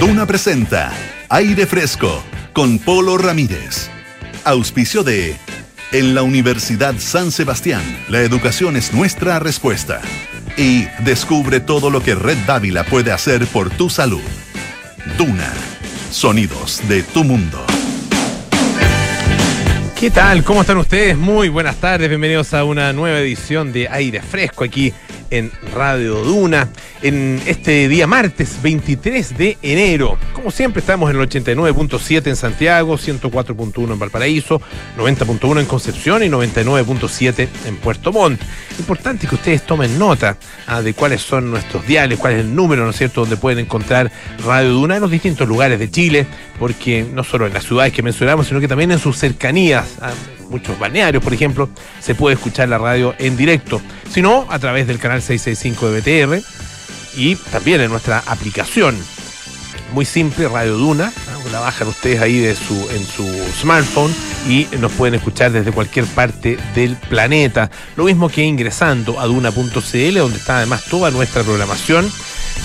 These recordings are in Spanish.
Duna presenta Aire Fresco con Polo Ramírez. Auspicio de En la Universidad San Sebastián, la educación es nuestra respuesta. Y descubre todo lo que Red Dávila puede hacer por tu salud. Duna, sonidos de tu mundo. ¿Qué tal? ¿Cómo están ustedes? Muy buenas tardes, bienvenidos a una nueva edición de Aire Fresco aquí en Radio Duna en este día martes 23 de enero. Como siempre estamos en el 89.7 en Santiago, 104.1 en Valparaíso, 90.1 en Concepción y 99.7 en Puerto Montt. Importante que ustedes tomen nota ah, de cuáles son nuestros diales, cuál es el número, ¿no es cierto?, donde pueden encontrar Radio Duna en los distintos lugares de Chile, porque no solo en las ciudades que mencionamos, sino que también en sus cercanías. Ah, muchos balnearios, por ejemplo, se puede escuchar la radio en directo, sino a través del canal 665 de BTR y también en nuestra aplicación. Muy simple, Radio Duna, la bajan ustedes ahí de su, en su smartphone y nos pueden escuchar desde cualquier parte del planeta. Lo mismo que ingresando a duna.cl, donde está además toda nuestra programación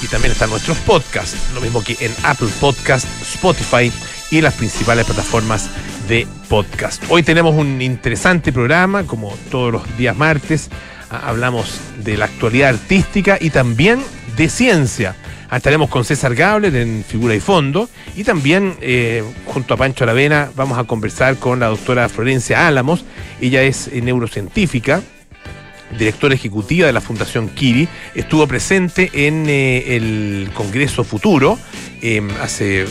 y también están nuestros podcasts. Lo mismo que en Apple Podcast, Spotify y las principales plataformas de podcast. Hoy tenemos un interesante programa, como todos los días martes. Hablamos de la actualidad artística y también de ciencia. Estaremos con César Gabler en Figura y Fondo y también eh, junto a Pancho Aravena vamos a conversar con la doctora Florencia Álamos. Ella es eh, neurocientífica, directora ejecutiva de la Fundación Kiri, estuvo presente en eh, el Congreso Futuro em, hace,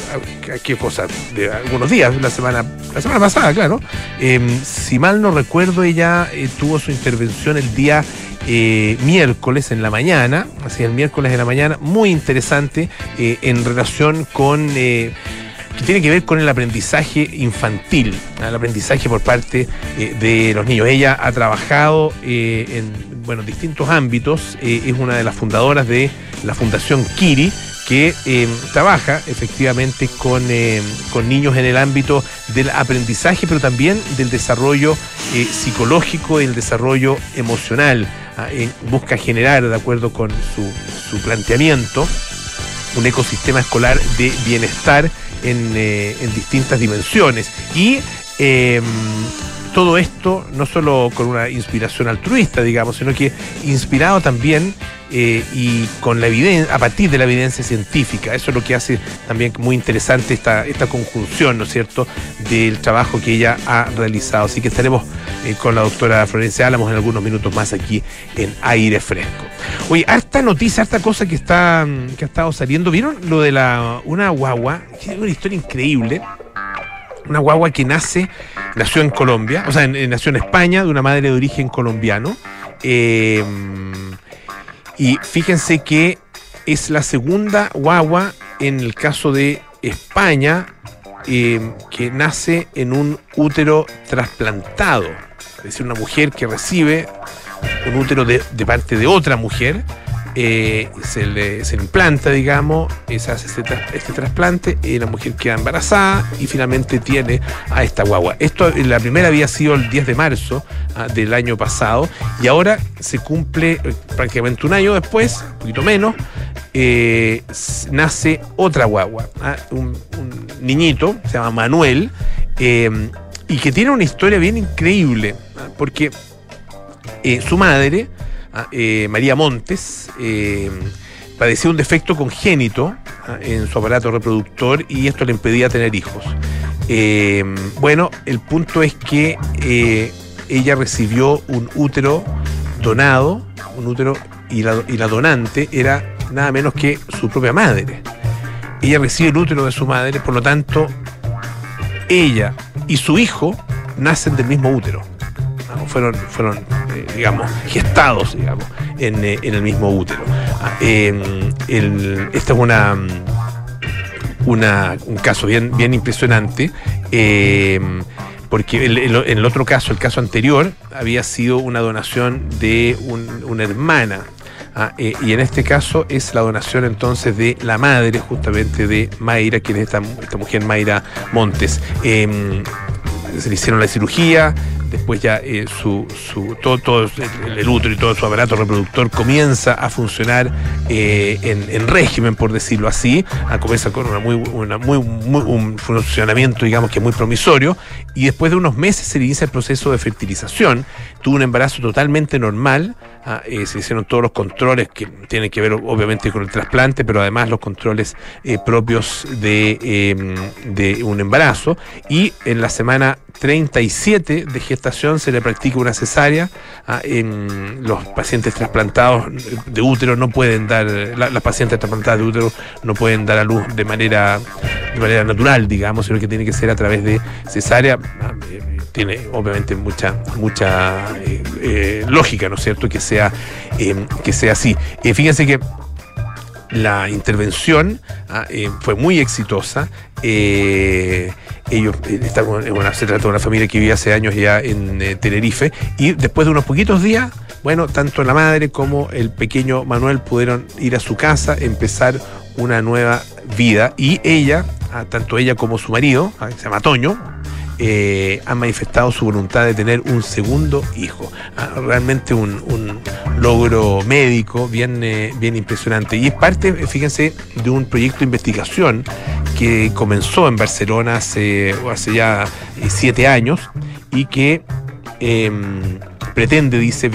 ¿qué cosa? De algunos días, la semana, la semana pasada, claro. Em, si mal no recuerdo, ella eh, tuvo su intervención el día eh, miércoles en la mañana, así el miércoles en la mañana, muy interesante en relación con que tiene que ver con el aprendizaje infantil, el aprendizaje por parte eh, de los niños. Ella ha trabajado eh, en bueno, distintos ámbitos, eh, es una de las fundadoras de la Fundación Kiri, que trabaja efectivamente con, con, niños en el ámbito del aprendizaje, pero también del desarrollo psicológico y el desarrollo emocional. Ah, busca generar, de acuerdo con su, su planteamiento, un ecosistema escolar de bienestar eh, en, distintas dimensiones. Y em, todo esto no solo con una inspiración altruista, digamos, sino que inspirado también eh, y con la evidencia, a partir de la evidencia científica. Eso es lo que hace también muy interesante esta, esta conjunción, ¿no es cierto?, del trabajo que ella ha realizado. Así que estaremos eh, con la doctora Florencia Álamos en algunos minutos más aquí en Aire Fresco. Oye, harta noticia, harta cosa que está que ha estado saliendo. ¿Vieron lo de la una guagua? Es una historia increíble. Una guagua que nace, nació en Colombia, o sea, nació en España, de una madre de origen colombiano. Eh, y fíjense que es la segunda guagua en el caso de España eh, que nace en un útero trasplantado. Es decir, una mujer que recibe un útero de parte de otra mujer eh, se, le, implanta, digamos, se hace este, este, trasplante, y la mujer queda embarazada y finalmente tiene a esta guagua. Esto, la primera había sido el 10 de marzo ah, del año pasado y ahora se cumple eh, prácticamente un año después, un poquito menos, eh, nace otra guagua, ah, un, niñito, se llama Manuel, y que tiene una historia bien increíble, ah, porque su madre, eh, María Montes, eh, padecía un defecto congénito ah, en su aparato reproductor y esto le impedía tener hijos. Eh, bueno, el punto es que ella recibió un útero donado, un útero y la, y la donante era nada menos que su propia madre. Ella recibe el útero de su madre, por lo tanto, ella y su hijo nacen del mismo útero fueron, fueron eh, digamos, gestados, digamos, en, eh, el mismo útero. Ah, esta es una, una, un caso bien, bien impresionante. Em, porque en el otro caso, el caso anterior, había sido una donación de una hermana ah, eh, y en este caso es la donación entonces de la madre justamente de Mayra, quien es esta, esta mujer Mayra Montes. Em, se le hicieron la cirugía, después ya eh, su, su, todo, el, útero y todo su aparato reproductor comienza a funcionar eh, en, régimen, por decirlo así, a comienza con una muy, un funcionamiento, digamos, que muy promisorio, y después de unos meses se inicia el proceso de fertilización, tuvo un embarazo totalmente normal, ah, eh, se hicieron todos los controles que tienen que ver obviamente con el trasplante, pero además los controles propios de, de un embarazo, y en la semana 37 de gestación se le practica una cesárea. Ah, en los pacientes trasplantados de útero no pueden dar, las pacientes trasplantadas de útero no pueden dar a luz de manera, de manera natural, digamos, sino que tiene que ser a través de cesárea. Ah, eh, tiene obviamente mucha, mucha eh, eh, lógica, ¿no es cierto?, que sea, que sea así. fíjense que la intervención ah, fue muy exitosa. Ellos eh, bueno, se trata de una familia que vivía hace años ya en eh, Tenerife y después de unos poquitos días, bueno, tanto la madre como el pequeño Manuel pudieron ir a su casa, empezar una nueva vida y ella, ah, tanto ella como su marido, ah, se llama Toño, eh, han manifestado su voluntad de tener un segundo hijo. Ah, realmente un, logro médico bien, eh, bien impresionante. Y es parte, fíjense, de un proyecto de investigación que comenzó en Barcelona hace, hace ya eh, siete años y que em, pretende, dice,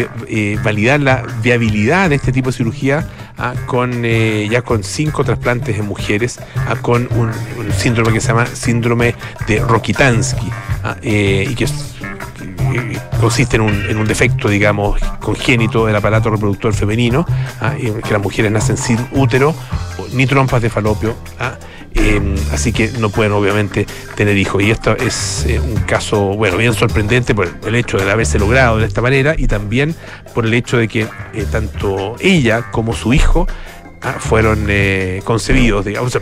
validar la viabilidad de este tipo de cirugía Ah, con eh, ya con cinco trasplantes en mujeres. Ah, con un, síndrome que se llama síndrome de Rokitansky ah, eh, y que consiste en un, en un, defecto, digamos, congénito del aparato reproductor femenino, que las mujeres nacen sin útero ni trompas de falopio. Em, así que no pueden obviamente tener hijos. Y esto es eh, un caso, bueno, bien sorprendente por el hecho de haberse logrado de esta manera y también por el hecho de que eh, tanto ella como su hijo ah, fueron eh, concebidos, digamos.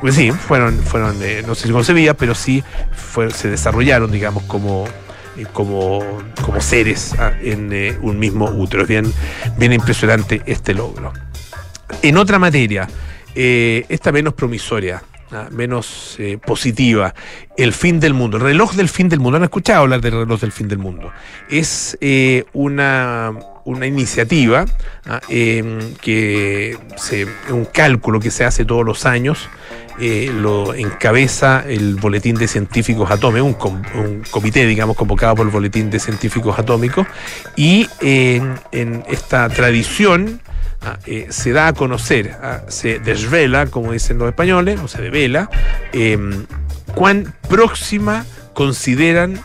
Pues sí, fueron, fueron no sé si concebidas, pero sí se desarrollaron, digamos, como, como, como seres ah, en un mismo útero. Es bien, bien impresionante este logro. En otra materia, eh, esta menos promisoria, ¿ah? menos eh, positiva, el fin del mundo, el reloj del fin del mundo. ¿Han escuchado hablar del reloj del fin del mundo? Es eh, una, una, iniciativa em, que se, un cálculo que se hace todos los años. lo encabeza el Boletín de Científicos Atómicos, un, comité, digamos, convocado por el Boletín de Científicos Atómicos, y en esta tradición eh, se da a conocer, ah, se desvela, como dicen los españoles, o se devela, em, cuán próxima consideran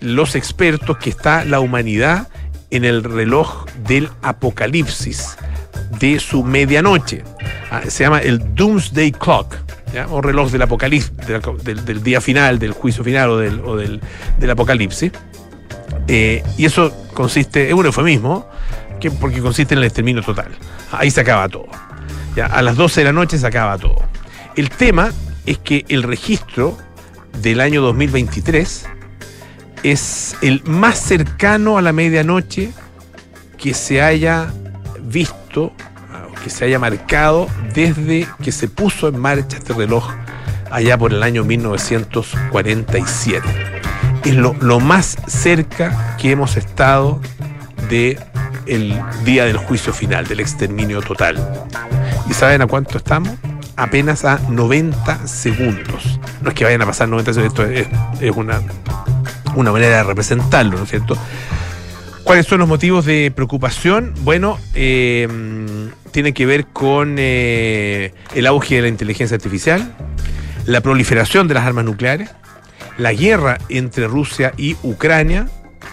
los expertos que está la humanidad en el reloj del apocalipsis, de su medianoche. Ah, se llama el Doomsday Clock, o reloj del apocalipsis, del, día final, del juicio final o del, o del, apocalipsis. Eh, y eso consiste, es un eufemismo, porque consiste en el exterminio total. Ahí se acaba todo. Ya, a las 12 de la noche se acaba todo. El tema es que el registro del año 2023 es el más cercano a la medianoche que se haya visto, que se haya marcado desde que se puso en marcha este reloj allá por el año 1947. Es lo, lo más cerca que hemos estado de el día del juicio final, del exterminio total. ¿Y saben a cuánto estamos? Apenas a 90 segundos. No es que vayan a pasar 90 segundos, esto es, una, una manera de representarlo, ¿no es cierto? ¿Cuáles son los motivos de preocupación? Bueno, eh, tiene que ver con eh, el auge de la inteligencia artificial, la proliferación de las armas nucleares, la guerra entre Rusia y Ucrania,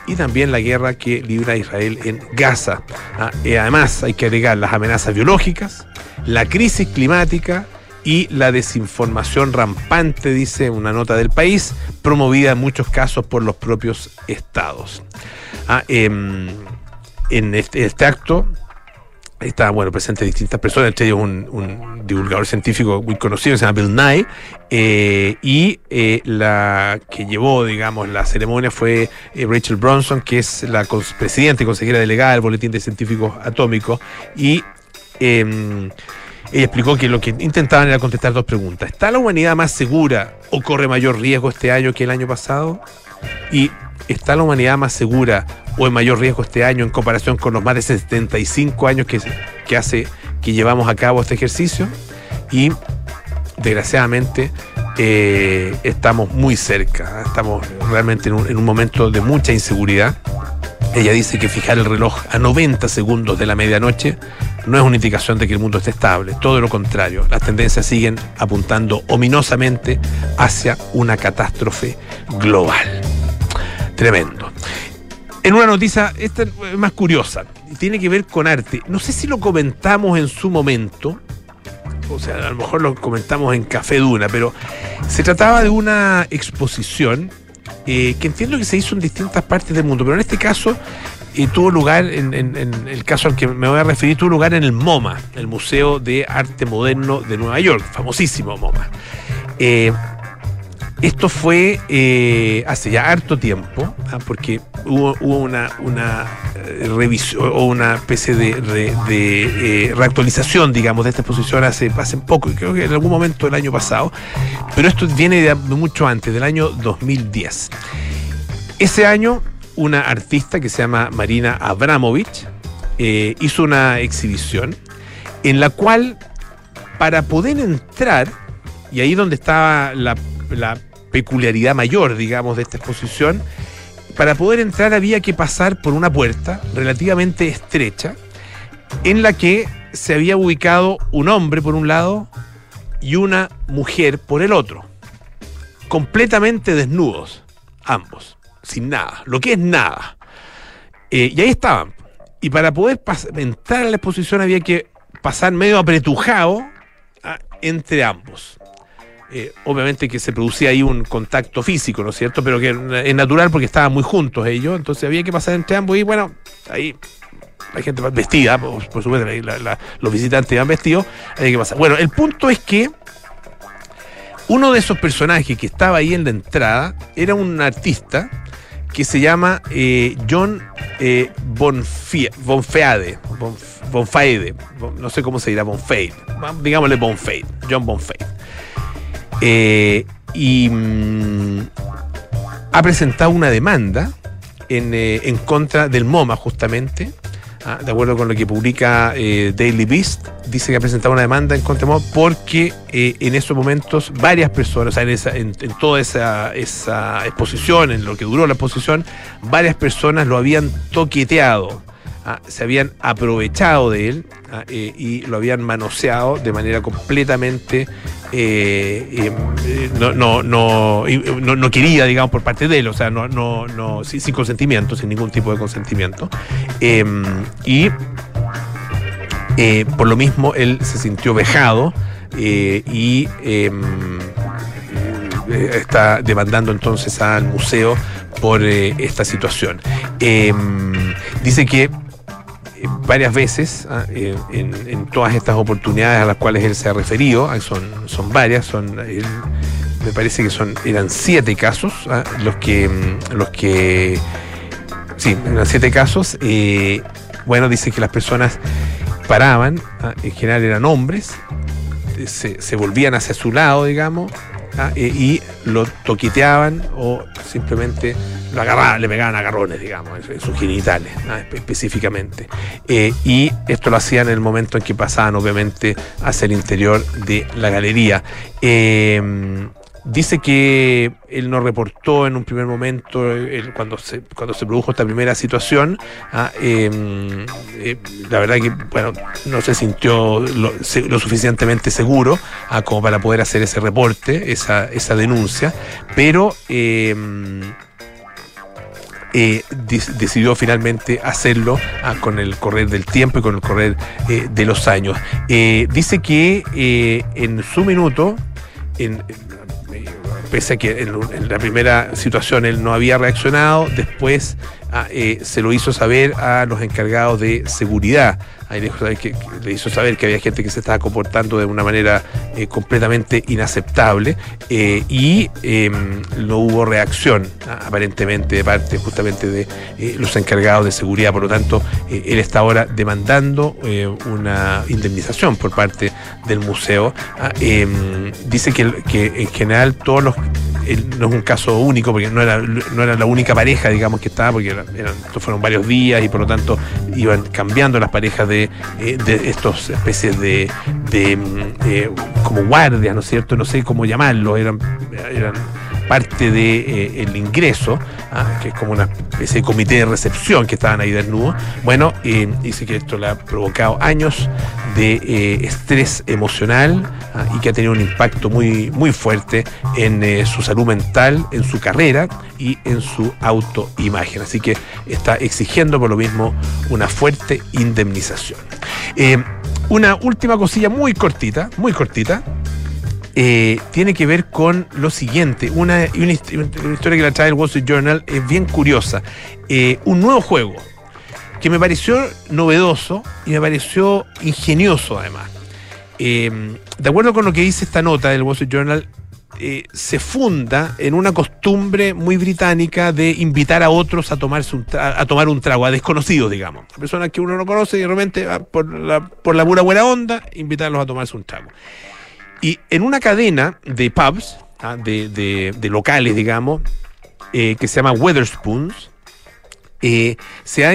y también la guerra que libra Israel en Gaza. Ah, además hay que agregar las amenazas biológicas, la crisis climática y la desinformación rampante, dice una nota del país, promovida en muchos casos por los propios estados. Ah, em, en este, este acto está bueno presente distintas personas, entre ellos un, divulgador científico muy conocido, se llama Bill Nye, eh, y eh, la que llevó, digamos, la ceremonia fue eh, Rachel Bronson, que es la presidenta y consejera delegada del Boletín de Científicos Atómicos, y em, ella explicó que lo que intentaban era contestar dos preguntas. ¿Está la humanidad más segura o corre mayor riesgo este año que el año pasado? Y ¿está la humanidad más segura o en mayor riesgo este año en comparación con los más de 75 años que, hace que llevamos a cabo este ejercicio? Y desgraciadamente eh, estamos muy cerca, estamos realmente en un momento de mucha inseguridad. Ella dice que fijar el reloj a 90 segundos de la medianoche no es una indicación de que el mundo esté estable, todo lo contrario, las tendencias siguen apuntando ominosamente hacia una catástrofe global. Tremendo. En una noticia, esta es más curiosa, tiene que ver con arte. No sé si lo comentamos en su momento, o sea, a lo mejor lo comentamos en Café Duna, pero se trataba de una exposición eh, que entiendo que se hizo en distintas partes del mundo, pero en este caso eh, tuvo lugar, en, el caso al que me voy a referir, tuvo lugar en el MoMA, el Museo de Arte Moderno de Nueva York, famosísimo MoMA. Eh, esto fue eh, hace ya harto tiempo, ah, porque hubo, una, una eh, revisión o una especie de, eh, reactualización, digamos, de esta exposición hace, hace poco, creo que en algún momento del año pasado, pero esto viene de mucho antes, del año 2010. Ese año, una artista que se llama Marina Abramovich hizo una exhibición en la cual, para poder entrar, y ahí donde estaba la peculiaridad mayor, digamos, de esta exposición, para poder entrar había que pasar por una puerta relativamente estrecha, en la que se había ubicado un hombre por un lado y una mujer por el otro, completamente desnudos, ambos, sin nada, lo que es nada. Eh, y ahí estaban. Y para poder entrar a la exposición había que pasar medio apretujado ah, entre ambos. Eh, obviamente que se producía ahí un contacto físico, ¿no es cierto? Pero que es natural porque estaban muy juntos ellos, entonces había que pasar entre ambos y bueno, ahí la gente va vestida, por, supuesto, los visitantes iban vestidos, había que pasar. Bueno, el punto es que uno de esos personajes que estaba ahí en la entrada era un artista que se llama eh, John eh, Bonfie- Bonfeade, no sé cómo se dirá, Bonfade, digámosle Bonfade, John Bonfade. Eh, y mm, ha presentado una demanda en, eh, en contra del MoMA, justamente. ah, de acuerdo con lo que publica eh, Daily Beast, dice que ha presentado una demanda en contra del MoMA porque en esos momentos varias personas, o sea, en, toda esa, esa exposición, en lo que duró la exposición, varias personas lo habían toqueteado. ah, se habían aprovechado de él ah, y lo habían manoseado de manera completamente eh, eh, no, no, no, eh, no, no querida, digamos, por parte de él, o sea, no, no, no, sin, consentimiento, sin ningún tipo de consentimiento. Eh, y por lo mismo él se sintió vejado y eh, está demandando entonces al museo por esta situación. Eh, dice que eh, varias veces ah, eh, en, en todas estas oportunidades a las cuales él se ha referido, ah, son, son varias, son me parece que son eran siete casos ah, los que mm, los que sí eran siete casos. eh, bueno, dice que las personas paraban, en general eran hombres, se volvían hacia su lado, digamos, ah, y lo toqueteaban o simplemente lo agarraban, le pegaban agarrones, digamos, en, sus genitales, espe- específicamente. Eh, y esto lo hacían en el momento en que pasaban, obviamente, hacia el interior de la galería. Eh, Dice que él no reportó en un primer momento eh, cuando, se, cuando se produjo esta primera situación. ah, eh, eh, la verdad que, bueno, no se sintió lo, suficientemente seguro ah, como para poder hacer ese reporte, esa, esa denuncia, pero eh, eh, decidió finalmente hacerlo ah, con el correr del tiempo y con el correr de los años. Dice que en su minuto, en, pese a que en, en la primera situación él no había reaccionado, después ah, eh, se lo hizo saber a los encargados de seguridad. Ahí le, hizo saber que había gente que se estaba comportando de una manera eh, completamente inaceptable eh, y eh, no hubo reacción ah, aparentemente de parte justamente de los encargados de seguridad. Por lo tanto, él está ahora demandando una indemnización por parte del museo. Ah, eh, dice que, que en general todos los no es un caso único, porque no era, no era la única pareja, digamos, que estaba, porque eran, fueron varios días y por lo tanto iban cambiando las parejas de, eh, de estos especies de, de mm, como guardias, ¿no es cierto? No sé cómo llamarlo, eran, eran parte del de, eh, ingreso, ¿ah? que es como una especie de comité de recepción que estaban ahí desnudos. Bueno, eh, dice que esto le ha provocado años de eh, estrés emocional ¿ah? y que ha tenido un impacto muy, muy fuerte en su salud mental, en su carrera y en su autoimagen. Así que está exigiendo por lo mismo una fuerte indemnización. una última cosilla muy cortita, muy cortita, eh, tiene que ver con lo siguiente. Una, una, historia que la trae el Wall Street Journal es bien curiosa. Eh, un nuevo juego que me pareció novedoso y me pareció ingenioso además. Eh, de acuerdo con lo que dice esta nota del Wall Street Journal, se funda en una costumbre muy británica de invitar a otros a, tomarse a tomar un trago, a desconocidos, digamos. A personas que uno no conoce y de repente, por la, por la pura buena onda, invitarlos a tomarse un trago. Y en una cadena de pubs, ¿ah? de, locales, digamos, eh, que se llama Weatherspoons, eh, se ha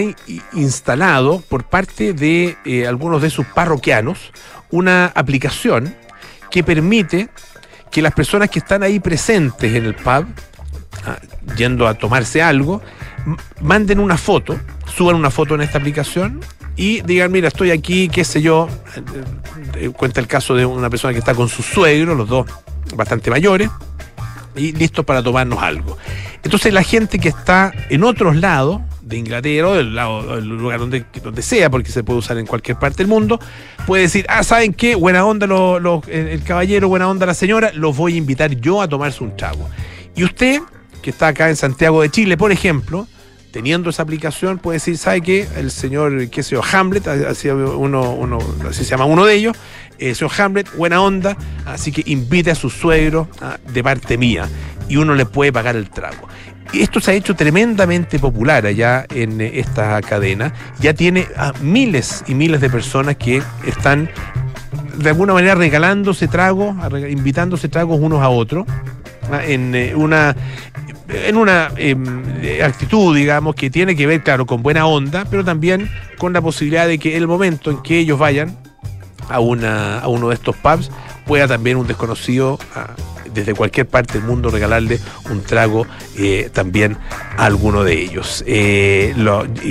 instalado por parte de eh, algunos de sus parroquianos una aplicación que permite que las personas que están ahí presentes en el pub, ¿ah? yendo a tomarse algo, manden una foto, suban una foto en esta aplicación y digan, mira, estoy aquí, qué sé yo. Eh, eh, cuenta el caso de una persona que está con su suegro, los dos bastante mayores, y listos para tomarnos algo. Entonces la gente que está en otros lados de Inglaterra o del, lado, del lugar donde, donde sea, porque se puede usar en cualquier parte del mundo, puede decir, ah, ¿saben qué? Buena onda el caballero, buena onda la señora, los voy a invitar yo a tomarse un trago. Y usted, que está acá en Santiago de Chile, por ejemplo, teniendo esa aplicación, puede decir, ¿sabe qué? El señor, qué sé yo, Hamlet, así, se llama uno de ellos, el señor Hamlet, buena onda, así que invite a su suegro ah, de parte mía y uno le puede pagar el trago. Y esto se ha hecho tremendamente popular allá en esta cadena. Ya tiene a miles y miles de personas que están de alguna manera regalándose tragos, invitándose tragos unos a otros ah, en eh, una en una em, actitud, digamos, que tiene que ver, claro, con buena onda, pero también con la posibilidad de que el momento en que ellos vayan a, una, a uno de estos pubs, pueda también un desconocido desde cualquier parte del mundo regalarle un trago eh, también a alguno de ellos. Eh,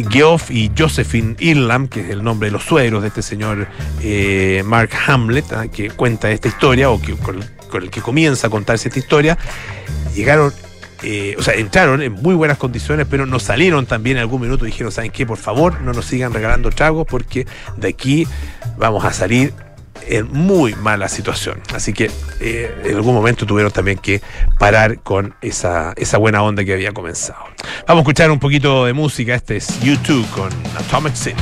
Geoff y Josephine Irlam, que es el nombre de los suegros de este señor eh, Mark Hamlet, ah, que cuenta esta historia, o que, con el que comienza a contarse esta historia, llegaron eh, o sea, entraron en muy buenas condiciones, pero nos salieron también en algún minuto dijeron, ¿saben qué? Por favor, no nos sigan regalando tragos porque de aquí vamos a salir en muy mala situación. Así que eh, en algún momento tuvieron también que parar con esa, esa buena onda que había comenzado. Vamos a escuchar un poquito de música. Este es YouTube con Atomic City.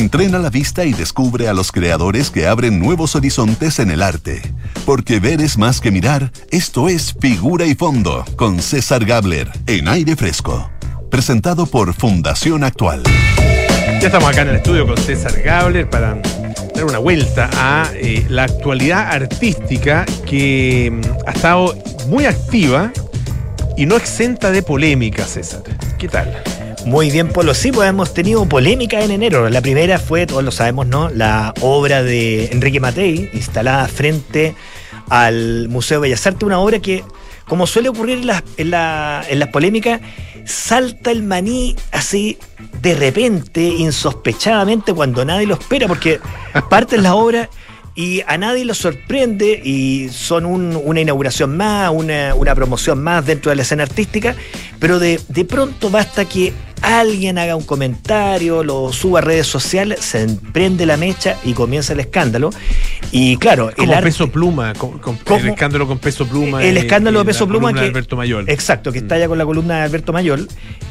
Entrena la vista y descubre a los creadores que abren nuevos horizontes en el arte. Porque ver es más que mirar, esto es Figura y Fondo, con César Gabler, en aire fresco. Presentado por Fundación Actual. Ya estamos acá en el estudio con César Gabler para dar una vuelta a eh, la actualidad artística que mm, ha estado muy activa y no exenta de polémica, César. ¿Qué tal? Muy bien, Polo. Sí, pues hemos tenido polémica en enero. La primera fue, todos lo sabemos, ¿no? La obra de Enrique Matei, instalada frente al Museo Bellas Artes, una obra que, como suele ocurrir en las, en, las polémicas, salta el maní así de repente, insospechadamente, cuando nadie lo espera, porque parte de la obra y a nadie lo sorprende y son una inauguración más, una, una, promoción más dentro de la escena artística, pero de, de pronto basta que alguien haga un comentario, lo suba a redes sociales, se emprende la mecha y comienza el escándalo. Y claro, Como el peso pluma, el escándalo con peso pluma. El escándalo de peso pluma que. Alberto Mayor. Exacto, que está ya con la columna de Alberto Mayor.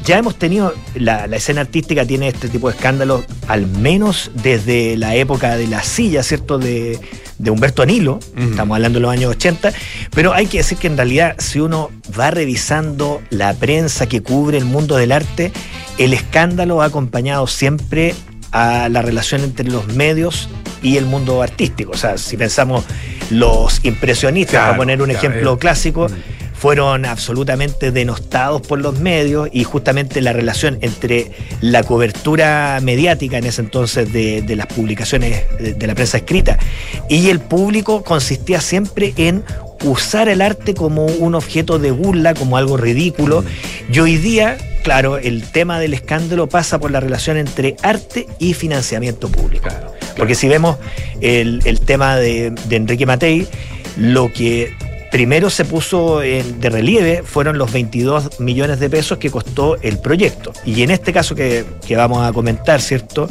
Ya hemos tenido, la, escena artística tiene este tipo de escándalos, al menos desde la época de la silla, ¿cierto? De, de Humberto Anilo, estamos hablando de los años 80, pero hay que decir que en realidad si uno va revisando la prensa que cubre el mundo del arte, el escándalo ha acompañado siempre a la relación entre los medios y el mundo artístico. O sea, si pensamos los impresionistas, para poner un ejemplo clásico, mm. Fueron absolutamente denostados por los medios y justamente la relación entre la cobertura mediática en ese entonces de, las publicaciones de la prensa escrita y el público consistía siempre en usar el arte como un objeto de burla, como algo ridículo. Mm. Y hoy día, claro, el tema del escándalo pasa por la relación entre arte y financiamiento público. Porque si vemos el, tema de, Enrique Matei, lo que primero se puso de relieve fueron los 22 millones de pesos que costó el proyecto. Y en este caso que, que, vamos a comentar, ¿cierto?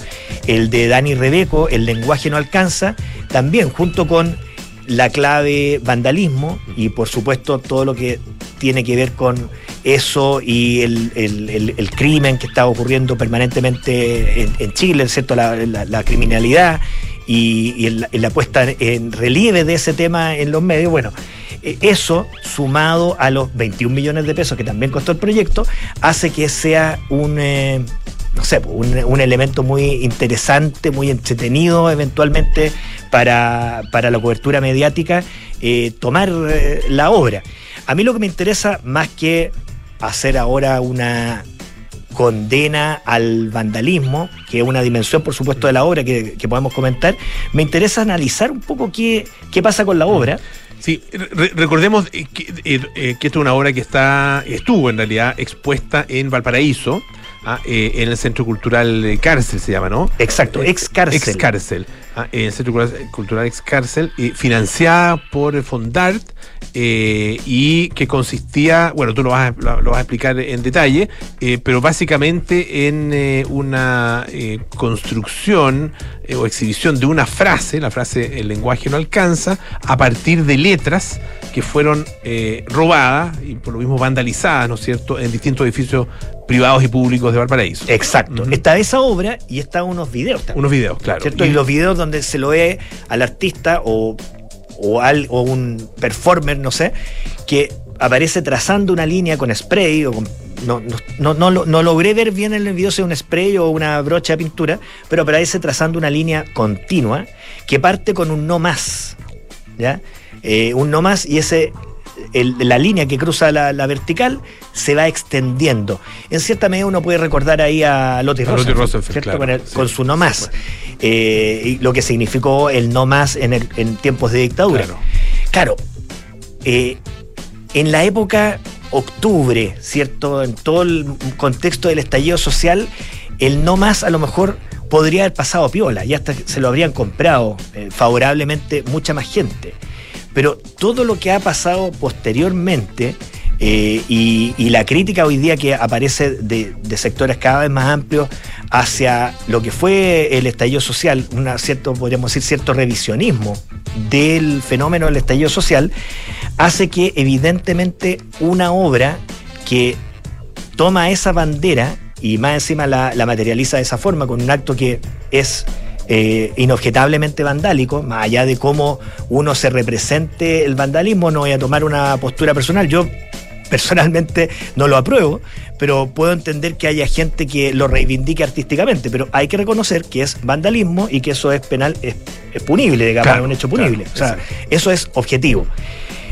El de Dani Rebeco, El lenguaje no alcanza, también junto con la clave vandalismo y por supuesto todo lo que tiene que ver con eso y el, crimen que está ocurriendo permanentemente en, Chile, ¿cierto? La, criminalidad y, la puesta en relieve de ese tema en los medios. Bueno, eh, eso sumado a los 21 millones de pesos que también costó el proyecto, hace que sea un... Eh, no sé, un, elemento muy interesante, muy entretenido eventualmente para, la cobertura mediática, eh, tomar eh, la obra. A mí lo que me interesa, más que hacer ahora una condena al vandalismo, que es una dimensión, por supuesto, de la obra que, podemos comentar, me interesa analizar un poco qué, qué pasa con la obra. Sí, recordemos que, que, esta es una obra que está, estuvo en realidad expuesta en Valparaíso, Ah, eh, en el Centro Cultural eh, Cárcel se llama, ¿no? Exacto, eh, ex cárcel. Ex cárcel. Ah, en el Centro Cultural Ex Cárcel, financiada por Fondart y que consistía, bueno, tú lo vas a, lo, vas a explicar en detalle, pero básicamente en una construcción o exhibición de una frase, la frase el lenguaje no alcanza, a partir de letras que fueron robadas y por lo mismo vandalizadas, ¿no es cierto?, en distintos edificios privados y públicos de Valparaíso. Exacto. Está esa obra y está unos videos también. Unos videos, claro. Y, los videos donde se lo ve al artista o, o, al, o un performer, no sé, que aparece trazando una línea con spray o no, no, no, no, logré ver bien en el video si es un spray o una brocha de pintura, pero aparece trazando una línea continua que parte con un no más. ¿Ya? Eh, un no más y ese la línea que cruza la, vertical se va extendiendo. En cierta medida uno puede recordar ahí a Lottie Rosenfeld, con, su no más, eh, y lo que significó el no más en, tiempos de dictadura. Claro, eh, en la época octubre, ¿cierto? En todo el contexto del estallido social, el no más a lo mejor podría haber pasado piola y hasta se lo habrían comprado eh, favorablemente mucha más gente. Pero todo lo que ha pasado posteriormente eh, y, la crítica hoy día que aparece de, sectores cada vez más amplios hacia lo que fue el estallido social, una cierto, podríamos decir, cierto revisionismo del fenómeno del estallido social, hace que evidentemente una obra que toma esa bandera y más encima la, materializa de esa forma, con un acto que es eh, inobjetablemente vandálico, más allá de cómo uno se represente el vandalismo, no voy a tomar una postura personal. Yo personalmente no lo apruebo, pero puedo entender que haya gente que lo reivindique artísticamente, pero hay que reconocer que es vandalismo y que eso es penal, es, punible, digamos, es un hecho punible. o sea, eso es objetivo.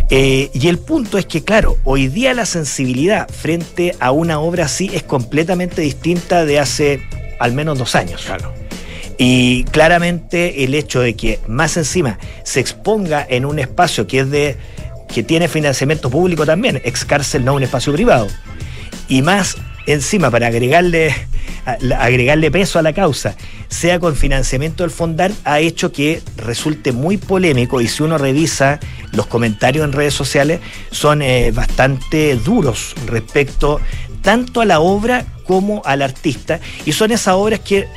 Eh, y el punto es que, claro, hoy día la sensibilidad frente a una obra así es completamente distinta de hace al menos dos años. Claro. Y claramente el hecho de que más encima se exponga en un espacio que es de que tiene financiamiento público también, ex cárcel no un espacio privado. Y más encima, para agregarle, agregarle peso a la causa, sea con financiamiento del Fondar, ha hecho que resulte muy polémico y si uno revisa los comentarios en redes sociales, son eh, bastante duros respecto tanto a la obra como al artista. Y son esas obras que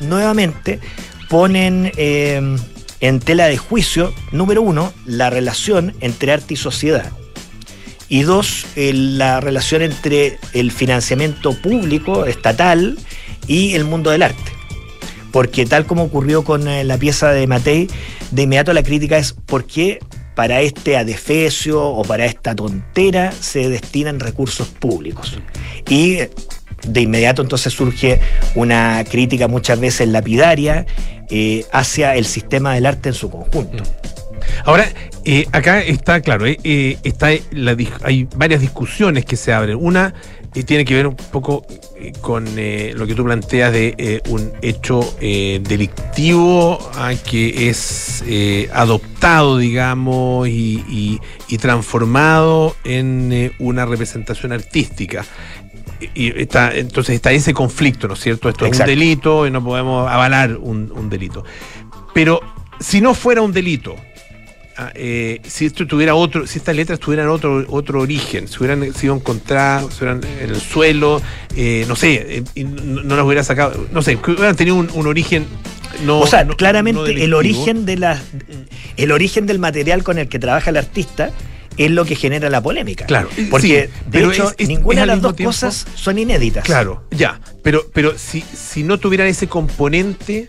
nuevamente ponen... Eh, en tela de juicio, número uno, la relación entre arte y sociedad. Y dos, la relación entre el financiamiento público, estatal, y el mundo del arte. Porque tal como ocurrió con eh, la pieza de Matei, de inmediato la crítica es ¿por qué para este adefesio o para esta tontera se destinan recursos públicos? Y de inmediato entonces surge una crítica muchas veces lapidaria eh, hacia el sistema del arte en su conjunto. Ahora, eh, acá está claro, eh, está hay varias discusiones que se abren. Una tiene que ver un poco con lo que tú planteas de un hecho delictivo ah, que es adoptado, digamos, y, transformado en una representación artística y está, entonces está ese conflicto, ¿no es cierto? Esto es un delito y no podemos avalar un, delito. Pero si no fuera un delito, ah, eh, si esto tuviera otro, si estas letras tuvieran otro, otro origen, si hubieran sido encontradas, si hubieran en el suelo, eh, no sé, eh, no, las hubiera sacado, no sé, hubieran tenido un, origen no, o sea, claramente el origen de la, el origen del material con el que trabaja el artista es lo que genera la polémica. Claro. Porque, de hecho, ninguna de las dos cosas son inéditas. Claro, ya. Pero, pero si, si no tuvieran ese componente,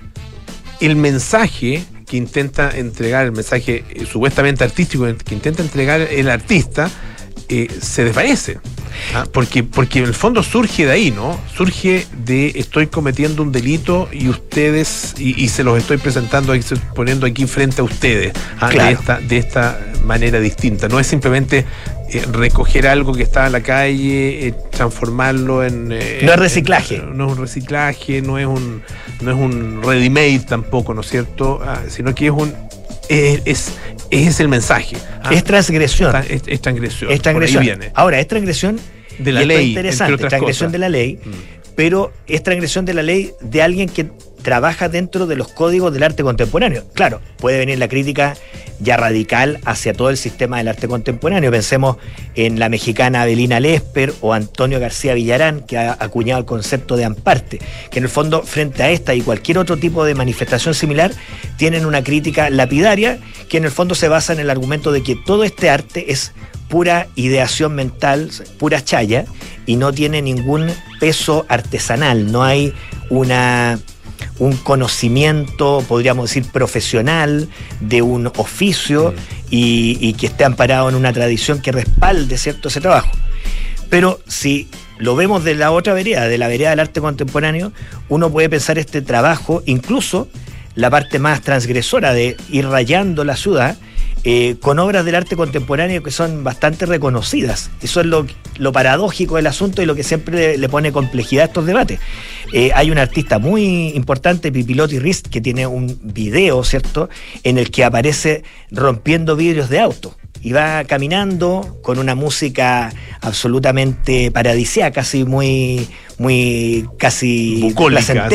el mensaje que intenta entregar, el mensaje eh, supuestamente artístico que intenta entregar el artista, eh, se desvanece. ¿ah? Porque, porque en el fondo surge de ahí, ¿no? Surge de estoy cometiendo un delito y ustedes, y, se los estoy presentando, poniendo aquí frente a ustedes, ¿ah? de, esta, de esta manera distinta. No es simplemente eh, recoger algo que está en la calle, eh, transformarlo en. no es reciclaje. no es un reciclaje, no es un, no es un ready-made tampoco, ¿no es cierto? Ah, sino que es un es, es, el mensaje. ¿ah? Es transgresión. Es, transgresión. Es transgresión. Ahora, es transgresión de la ley. Interesante, transgresión de la ley, mm. pero es transgresión de la ley de alguien que trabaja dentro de los códigos del arte contemporáneo. Claro, puede venir la crítica ya radical hacia todo el sistema del arte contemporáneo. Pensemos en la mexicana Avelina Lesper o Antonio García Villarán, que ha acuñado el concepto de amparte, que en el fondo, frente a esta y cualquier otro tipo de manifestación similar, tienen una crítica lapidaria que en el fondo se basa en el argumento de que todo este arte es pura ideación mental, pura chaya, y no tiene ningún peso artesanal, no hay una un conocimiento, podríamos decir, profesional de un oficio y, que esté amparado en una tradición que respalde cierto ese trabajo. Pero si lo vemos de la otra vereda, de la vereda del arte contemporáneo, uno puede pensar este trabajo, incluso la parte más transgresora de ir rayando la ciudad, eh, con obras del arte contemporáneo que son bastante reconocidas. Eso es lo, paradójico del asunto y lo que siempre le, pone complejidad a estos debates. Eh, hay un artista muy importante, Pipilotti Rist, que tiene un video, ¿cierto?, en el que aparece rompiendo vidrios de auto y va caminando con una música absolutamente paradisíaca, casi muy, muy casi bucólica,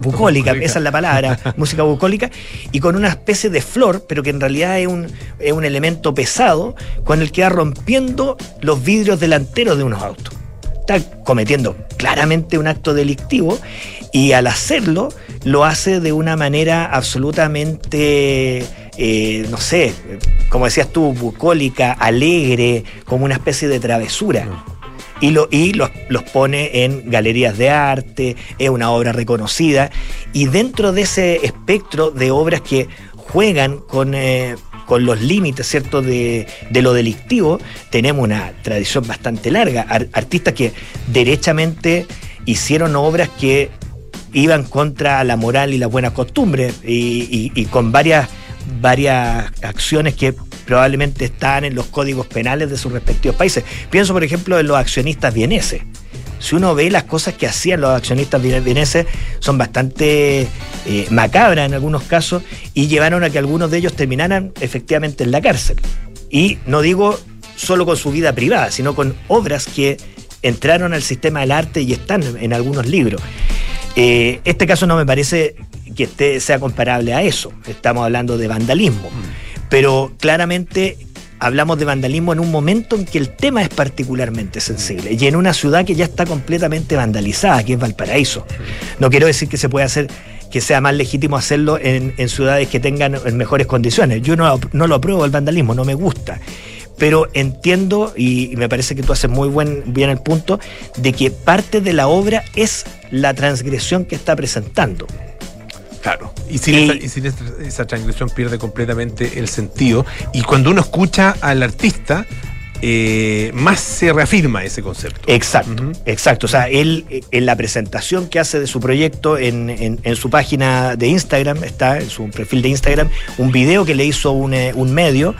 bucólica, esa es la palabra, música bucólica, y con una especie de flor, pero que en realidad es un, es un elemento pesado, con el que va rompiendo los vidrios delanteros de unos autos. Está cometiendo claramente un acto delictivo y al hacerlo lo hace de una manera absolutamente eh, no sé, como decías tú, bucólica, alegre, como una especie de travesura. y, lo, y los, los pone en galerías de arte, es una obra reconocida, y dentro de ese espectro de obras que juegan con... Eh, con los límites, ¿cierto?, de, de, lo delictivo, tenemos una tradición bastante larga. artistas que derechamente hicieron obras que iban contra la moral y las buenas costumbres y, y, con varias, varias acciones que probablemente están en los códigos penales de sus respectivos países. Pienso, por ejemplo, en los accionistas vieneses. Si uno ve las cosas que hacían los accionistas vieneses, son bastante eh, macabras en algunos casos y llevaron a que algunos de ellos terminaran efectivamente en la cárcel. Y no digo solo con su vida privada, sino con obras que entraron al sistema del arte y están en algunos libros. Eh, este caso no me parece que sea comparable a eso. Estamos hablando de vandalismo. Mm. Pero claramente hablamos de vandalismo en un momento en que el tema es particularmente sensible y en una ciudad que ya está completamente vandalizada, que es Valparaíso. No quiero decir que se pueda hacer que sea más legítimo hacerlo en, ciudades que tengan mejores condiciones. Yo no, no lo apruebo el vandalismo, no me gusta pero entiendo y me parece que tú haces muy buen, bien el punto de que parte de la obra es la transgresión que está presentando. Claro, y sin, esa, transgresión pierde completamente el sentido. Y cuando uno escucha al artista, eh, más se reafirma ese concepto. Exacto, exacto. O sea, él en la presentación que hace de su proyecto en, su página de Instagram, está en su perfil de Instagram, un video que le hizo un, eh, un medio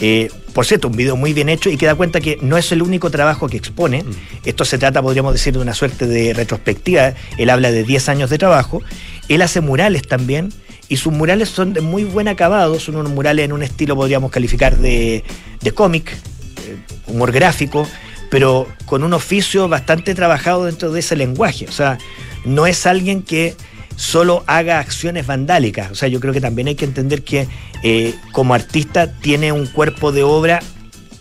eh, por cierto, un video muy bien hecho y que da cuenta que no es el único trabajo que expone. Mm. Esto se trata, podríamos decir, de una suerte de retrospectiva. Él habla de 10 años de trabajo. Él hace murales también y sus murales son de muy buen acabado. Son unos murales en un estilo, podríamos calificar, de, de cómic, eh, humor gráfico, pero con un oficio bastante trabajado dentro de ese lenguaje. O sea, no es alguien que solo haga acciones vandálicas. O sea, yo creo que también hay que entender que eh, como artista tiene un cuerpo de obra,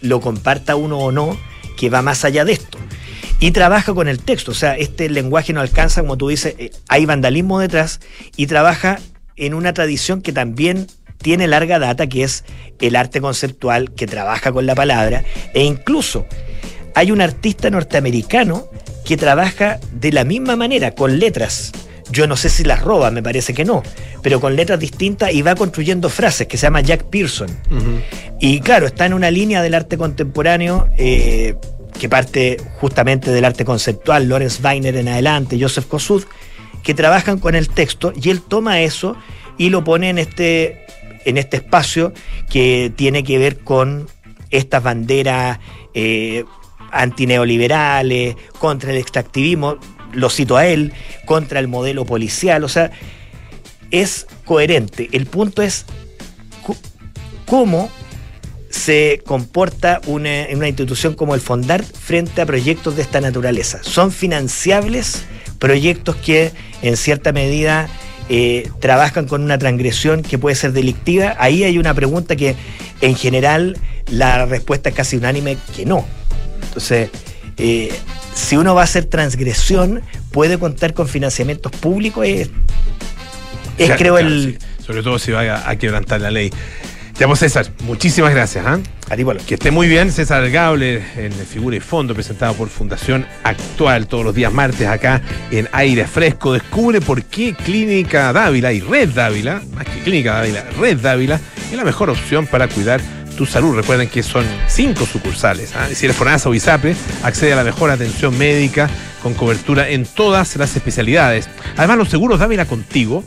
lo comparta uno o no, que va más allá de esto. Y trabaja con el texto, o sea, este lenguaje no alcanza, como tú dices, eh, hay vandalismo detrás y trabaja en una tradición que también tiene larga data, que es el arte conceptual, que trabaja con la palabra, e incluso hay un artista norteamericano que trabaja de la misma manera, con letras. Yo no sé si las roba, me parece que no, pero con letras distintas y va construyendo frases que se llama Jack Pearson. Y claro, está en una línea del arte contemporáneo eh, que parte justamente del arte conceptual, Lawrence Weiner en adelante, Joseph Kossuth, que trabajan con el texto y él toma eso y lo pone en este, en este espacio que tiene que ver con estas banderas eh, antineoliberales, contra el extractivismo lo cito a él, contra el modelo policial, o sea, es coherente. El punto es cómo se comporta una, una institución como el Fondar frente a proyectos de esta naturaleza. ¿Son financiables proyectos que en cierta medida eh, trabajan con una transgresión que puede ser delictiva? Ahí hay una pregunta que en general la respuesta es casi unánime que no. Entonces, eh, si uno va a hacer transgresión, puede contar con financiamientos públicos. Es, creo, el. Sobre todo si va a, quebrantar la ley. Ya pues César, muchísimas gracias. ¿ah? Que esté muy bien, César Gable, en Figura y Fondo, presentado por Fundación Actual, todos los días martes acá en Aire Fresco. Descubre por qué Clínica Dávila y Red Dávila, más que Clínica Dávila, Red Dávila, es la mejor opción para cuidar tu salud. Recuerden que son cinco sucursales. ¿ah? Si eres FONASA o ISAPRE, accede a la mejor atención médica con cobertura en todas las especialidades. Además, los seguros Dávila Contigo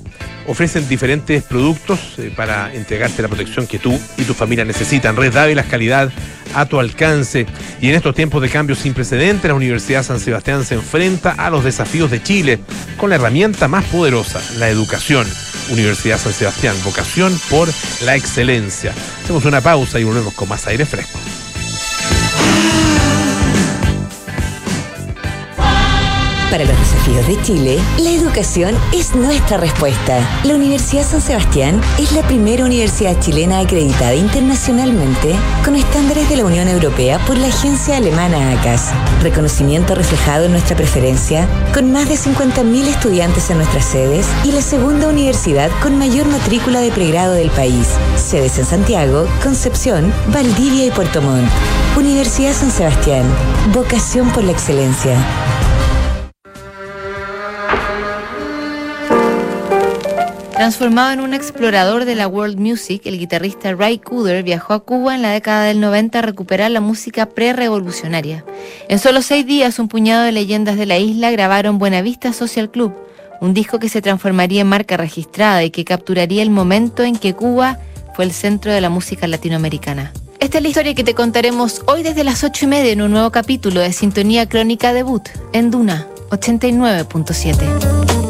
ofrecen diferentes productos eh, para entregarte la protección que tú y tu familia necesitan. Red Dávila calidad a tu alcance. Y en estos tiempos de cambio sin precedentes, la Universidad San Sebastián se enfrenta a los desafíos de Chile con la herramienta más poderosa, la educación. Universidad San Sebastián, vocación por la excelencia. Hacemos una pausa y volvemos con más aire fresco. Para los desafíos de Chile, la educación es nuestra respuesta. La Universidad San Sebastián es la primera universidad chilena acreditada internacionalmente con estándares de la Unión Europea por la agencia alemana ACAS. Reconocimiento reflejado en nuestra preferencia, con más de 50.000 estudiantes en nuestras sedes y la segunda universidad con mayor matrícula de pregrado del país. Sedes en Santiago, Concepción, Valdivia y Puerto Montt. Universidad San Sebastián. Vocación por la excelencia. Transformado en un explorador de la world music, el guitarrista Ray Cooder viajó a Cuba en la década del 90 a recuperar la música pre-revolucionaria. En solo seis días, un puñado de leyendas de la isla grabaron Buenavista Social Club, un disco que se transformaría en marca registrada y que capturaría el momento en que Cuba fue el centro de la música latinoamericana. Esta es la historia que te contaremos hoy desde las ocho y media en un nuevo capítulo de Sintonía Crónica Debut en Duna 89.7.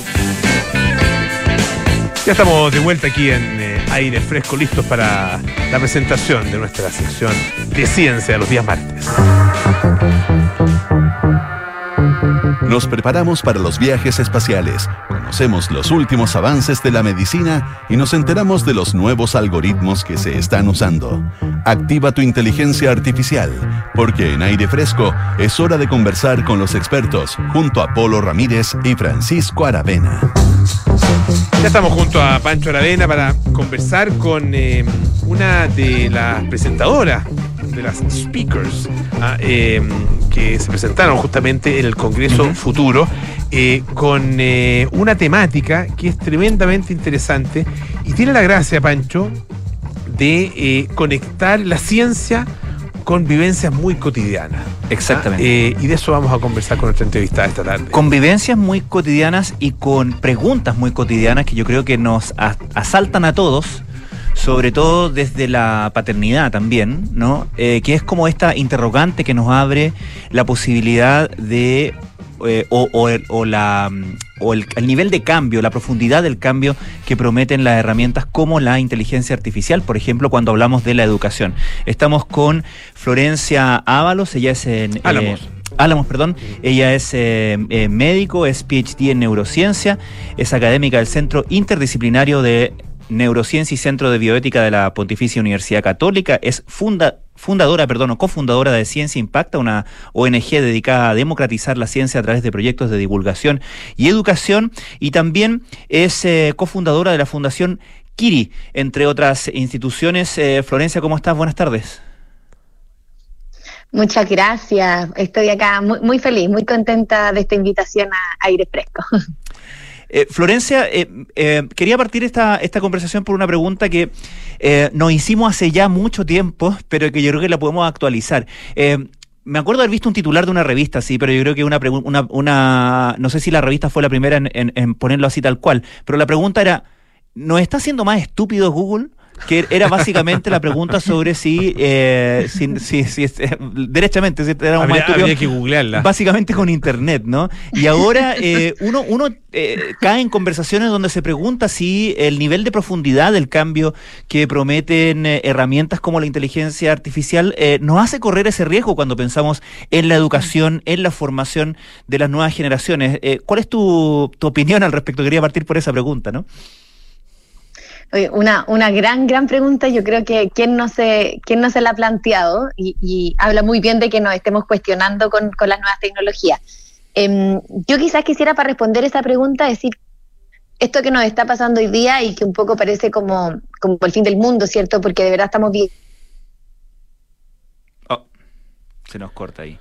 Ya estamos de vuelta aquí en eh, aire fresco, listos para la presentación de nuestra sección de ciencia de los días martes. Nos preparamos para los viajes espaciales, conocemos los últimos avances de la medicina y nos enteramos de los nuevos algoritmos que se están usando. Activa tu inteligencia artificial, porque en aire fresco es hora de conversar con los expertos junto a Polo Ramírez y Francisco Aravena. Ya estamos junto a Pancho Aravena para conversar con eh, una de las presentadoras, de las speakers, ah, eh, que se presentaron justamente en el Congreso Futuro, eh, con una temática que es tremendamente interesante y tiene la gracia, Pancho, de conectar la ciencia con vivencias muy cotidianas. Exactamente. Ah, y de eso vamos a conversar con nuestra entrevistada esta tarde. Con vivencias muy cotidianas y con preguntas muy cotidianas que yo creo que nos asaltan a todos sobre todo desde la paternidad también, ¿no? Eh, que es como esta interrogante que nos abre la posibilidad de eh, o, la, o el, nivel de cambio, la profundidad del cambio que prometen las herramientas como la inteligencia artificial, por ejemplo, cuando hablamos de la educación. Estamos con Florencia Ábalos, ella es en... Eh, Álamos. Álamos, perdón. Ella es eh, médico, es PhD en neurociencia, es académica del Centro Interdisciplinario de Neurociencia y Centro de Bioética de la Pontificia Universidad Católica, es funda, fundadora, perdón, cofundadora de Ciencia Impacta, una ONG dedicada a democratizar la ciencia a través de proyectos de divulgación y educación, y también es eh, cofundadora de la Fundación Kiri, entre otras instituciones. Eh, Florencia, ¿cómo estás? Buenas tardes. Muchas gracias. Estoy acá muy, muy, feliz, muy contenta de esta invitación a Aire Fresco. Eh, Florencia, eh, eh, quería partir esta, esta conversación por una pregunta que nos hicimos hace ya mucho tiempo, pero que yo creo que la podemos actualizar me acuerdo haber visto un titular de una revista, sí, pero yo creo que una una, una no sé si la revista fue la primera en, en, ponerlo así tal cual, pero la pregunta era, ¿nos está haciendo más estúpido Google? Que era básicamente la pregunta sobre si, eh, si, si, eh, derechamente, si era habría, habría que googlearla. Básicamente con internet, ¿no? Y ahora eh, uno, uno eh, cae en conversaciones donde se pregunta si el nivel de profundidad del cambio que prometen eh, herramientas como la inteligencia artificial nos hace correr ese riesgo cuando pensamos en la educación, en la formación de las nuevas generaciones. ¿Cuál es tu, tu opinión al respecto? Quería partir por esa pregunta, ¿no? Una, una gran, gran pregunta. Yo creo que quien no se, quien no se la ha planteado y, habla muy bien de que nos estemos cuestionando con, las nuevas tecnologías. Em, yo quizás quisiera para responder esa pregunta decir esto que nos está pasando hoy día y que un poco parece como, como el fin del mundo, ¿cierto? Porque de verdad estamos bien. Oh, se nos corta ahí.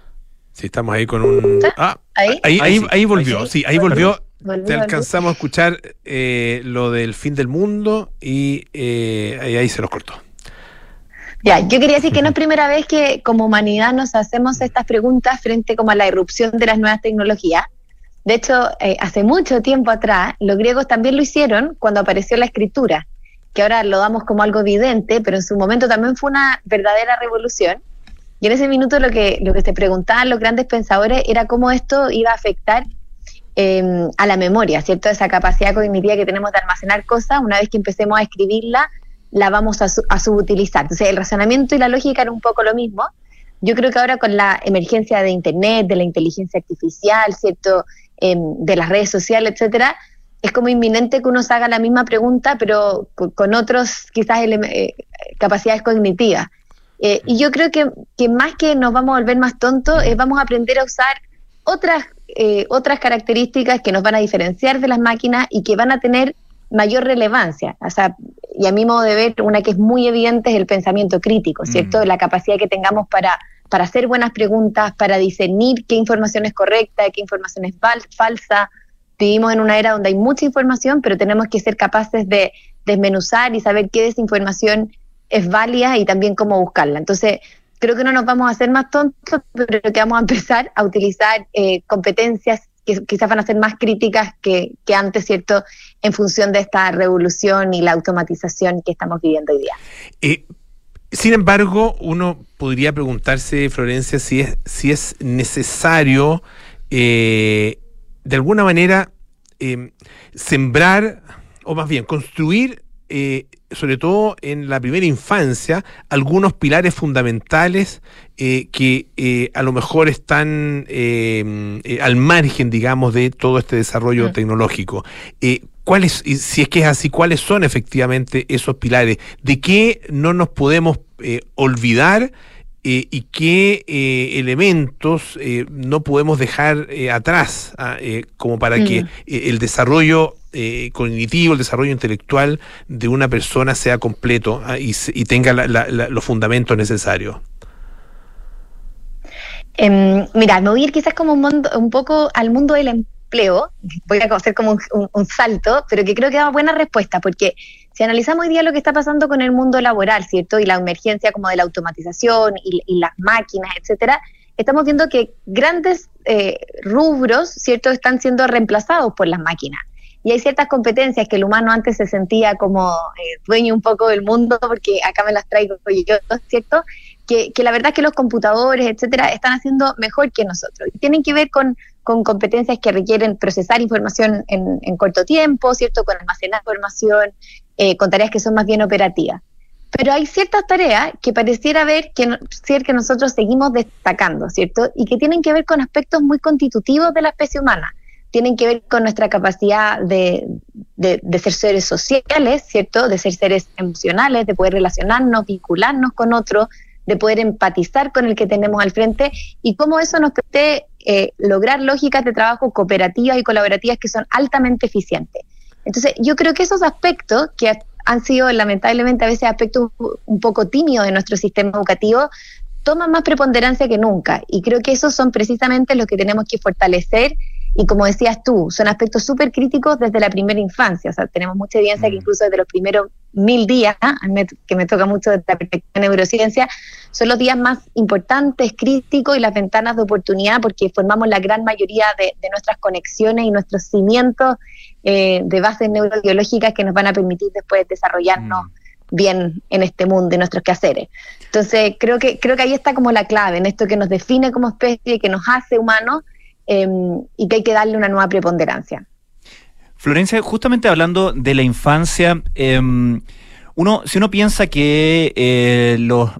Sí, estamos ahí con un. Ah, ahí, ahí, ahí, volvió, sí, ahí volvió. Te alcanzamos a escuchar eh, lo del fin del mundo y eh, ahí, se nos cortó. Ya, yo quería decir que no es primera vez que como humanidad nos hacemos estas preguntas frente como a la irrupción de las nuevas tecnologías. De hecho, eh, hace mucho tiempo atrás, los griegos también lo hicieron cuando apareció la escritura, que ahora lo damos como algo evidente, pero en su momento también fue una verdadera revolución. Y en ese minuto lo que, lo que se preguntaban los grandes pensadores era cómo esto iba a afectar eh, a la memoria, ¿cierto? Esa capacidad cognitiva que tenemos de almacenar cosas, una vez que empecemos a escribirla, la vamos a, subutilizar. Entonces, el razonamiento y la lógica eran un poco lo mismo. Yo creo que ahora con la emergencia de Internet, de la inteligencia artificial, ¿cierto? Em, de las redes sociales, etcétera, es como inminente que uno se haga la misma pregunta, pero con, otros quizás eh, capacidades cognitivas. Eh, y yo creo que, que, más que nos vamos a volver más tontos, vamos a aprender a usar otras, eh, otras características que nos van a diferenciar de las máquinas y que van a tener mayor relevancia. O sea, y a mi modo de ver, una que es muy evidente es el pensamiento crítico, ¿cierto? Mm. La capacidad que tengamos para, para hacer buenas preguntas, para discernir qué información es correcta, qué información es falsa. Vivimos en una era donde hay mucha información, pero tenemos que ser capaces de desmenuzar y saber qué desinformación es válida y también cómo buscarla. Entonces, creo que no nos vamos a hacer más tontos, pero que vamos a empezar a utilizar eh, competencias que quizás van a ser más críticas que, antes, ¿cierto? En función de esta revolución y la automatización que estamos viviendo hoy día. Eh, sin embargo, uno podría preguntarse, Florencia, si es, si es necesario, eh, de alguna manera, eh, sembrar, o más bien, construir sobre todo en la primera infancia, algunos pilares fundamentales eh, que eh, a lo mejor están eh, al margen, digamos, de todo este desarrollo tecnológico. ¿Cuáles, si es que es así, cuáles son efectivamente esos pilares? ¿De qué no nos podemos olvidar? y qué elementos no podemos dejar atrás ah, como para que mm. el desarrollo eh, cognitivo, el desarrollo intelectual de una persona sea completo ah, y, tenga los fundamentos necesarios? Em, mira, me voy a ir quizás como un, un poco al mundo del empleo, voy a hacer como un, salto, pero que creo que da buena respuesta, porque si analizamos hoy día lo que está pasando con el mundo laboral, ¿cierto? Y la emergencia como de la automatización y, las máquinas, etcétera, estamos viendo que grandes eh, rubros, ¿cierto?, están siendo reemplazados por las máquinas. Y hay ciertas competencias que el humano antes se sentía como eh, dueño un poco del mundo, porque acá me las traigo yo, ¿cierto? Que, que la verdad es que los computadores, etcétera, están haciendo mejor que nosotros. Y tienen que ver con, con competencias que requieren procesar información en, en, corto tiempo, ¿cierto? Con almacenar información, eh, con tareas que son más bien operativas. Pero hay ciertas tareas que pareciera ver que, ser que nosotros seguimos destacando, ¿cierto? Y que tienen que ver con aspectos muy constitutivos de la especie humana tienen que ver con nuestra capacidad de, de, ser seres sociales, ¿cierto? De ser seres emocionales, de poder relacionarnos, vincularnos con otros, de poder empatizar con el que tenemos al frente y cómo eso nos permite eh, lograr lógicas de trabajo cooperativas y colaborativas que son altamente eficientes. Entonces, yo creo que esos aspectos, que han sido lamentablemente a veces aspectos un poco tímidos de nuestro sistema educativo, toman más preponderancia que nunca. Y creo que esos son precisamente los que tenemos que fortalecer y como decías tú, son aspectos súper críticos desde la primera infancia. O sea, tenemos mucha evidencia que mm. incluso desde los primeros mil días, que me toca mucho de la perspectiva de neurociencia, son los días más importantes, críticos y las ventanas de oportunidad porque formamos la gran mayoría de, nuestras conexiones y nuestros cimientos eh, de bases neurobiológicas que nos van a permitir después desarrollarnos. Mm. bien en este mundo y nuestros quehaceres. Entonces, creo que, creo que ahí está como la clave, en esto que nos define como especie, que nos hace humanos, Em, y que hay que darle una nueva preponderancia. Florencia, justamente hablando de la infancia, em, uno, si uno piensa que eh, los,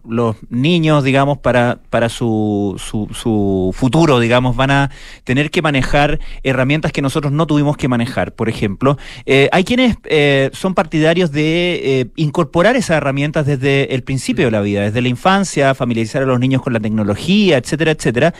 niños, digamos, para, para su, su, futuro, digamos, van a tener que manejar herramientas que nosotros no tuvimos que manejar, por ejemplo, eh, hay quienes eh, son partidarios de incorporar esas herramientas desde el principio de la vida, desde la infancia, familiarizar a los niños con la tecnología, etcétera, etcétera